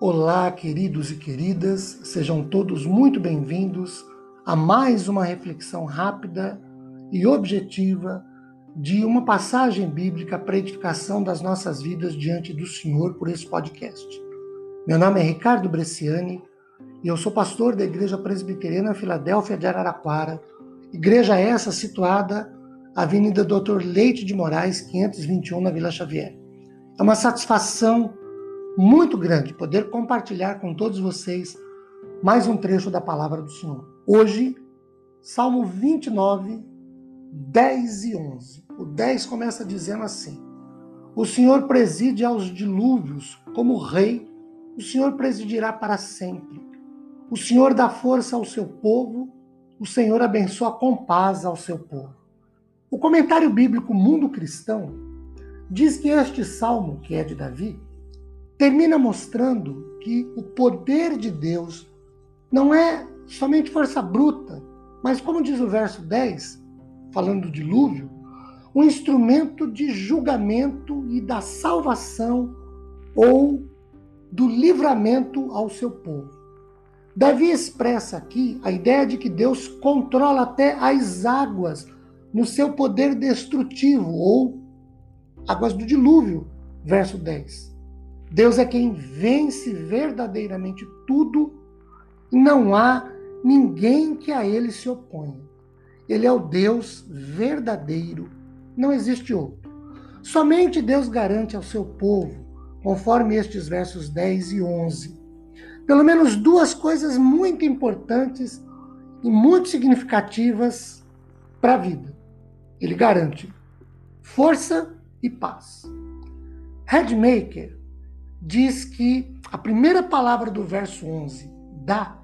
Olá, queridos e queridas, sejam todos muito bem-vindos a mais uma reflexão rápida e objetiva de uma passagem bíblica para edificação das nossas vidas diante do Senhor por esse podcast. Meu nome é Ricardo Bresciani e eu sou pastor da Igreja Presbiteriana Filadélfia de Araraquara, igreja essa situada Avenida Doutor Leite de Moraes, 521, na Vila Xavier. É uma satisfação muito grande poder compartilhar com todos vocês mais um trecho da palavra do Senhor. Hoje, Salmo 29, 10 e 11. O 10 começa dizendo assim: O Senhor preside aos dilúvios como rei, o Senhor presidirá para sempre. O Senhor dá força ao seu povo, o Senhor abençoa com paz ao seu povo. O comentário bíblico Mundo Cristão diz que este salmo, que é de Davi, termina mostrando que o poder de Deus não é somente força bruta, mas, como diz o verso 10, falando do dilúvio, um instrumento de julgamento e da salvação ou do livramento ao seu povo. Davi expressa aqui a ideia de que Deus controla até as águas no seu poder destrutivo, ou águas do dilúvio, verso 10. Deus é quem vence verdadeiramente tudo e não há ninguém que a ele se oponha. Ele é o Deus verdadeiro, não existe outro. Somente Deus garante ao seu povo, conforme estes versos 10 e 11, pelo menos duas coisas muito importantes e muito significativas para a vida ele garante força e paz. Headmaker diz que a primeira palavra do verso 11, dá,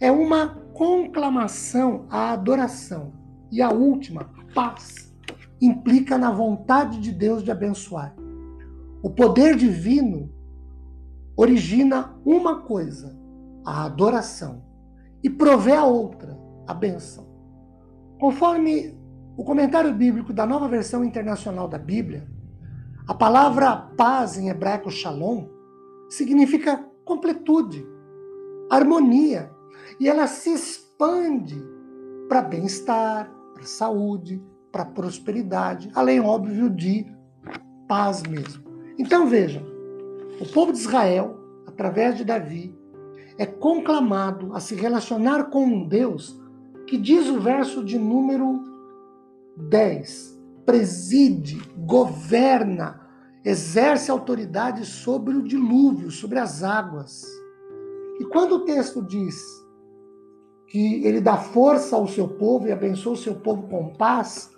é uma conclamação à adoração. E a última, paz, implica na vontade de Deus de abençoar. O poder divino origina uma coisa, a adoração, e provê a outra, a benção. Conforme o comentário bíblico da nova versão internacional da Bíblia, a palavra paz em hebraico shalom significa completude, harmonia, e ela se expande para bem-estar, para saúde, para prosperidade, além, óbvio, de paz mesmo. Então vejam, o povo de Israel, através de Davi, é conclamado a se relacionar com um Deus que diz o verso de número 10. Preside, governa, exerce autoridade sobre o dilúvio, sobre as águas. E quando o texto diz que ele dá força ao seu povo e abençoa o seu povo com paz,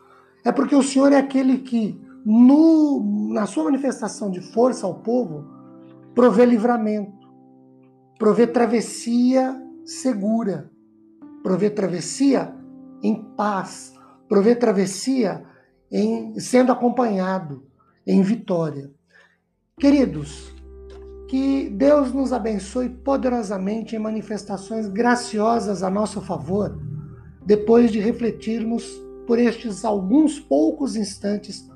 é porque o Senhor é aquele que, no, na sua manifestação de força ao povo, provê livramento, provê travessia segura, provê travessia em paz, prover travessia em sendo acompanhado em vitória. Queridos, que Deus nos abençoe poderosamente em manifestações graciosas a nosso favor, depois de refletirmos por estes alguns poucos instantes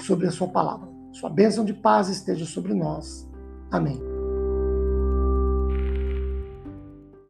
sobre a Sua palavra. Sua bênção de paz esteja sobre nós. Amém.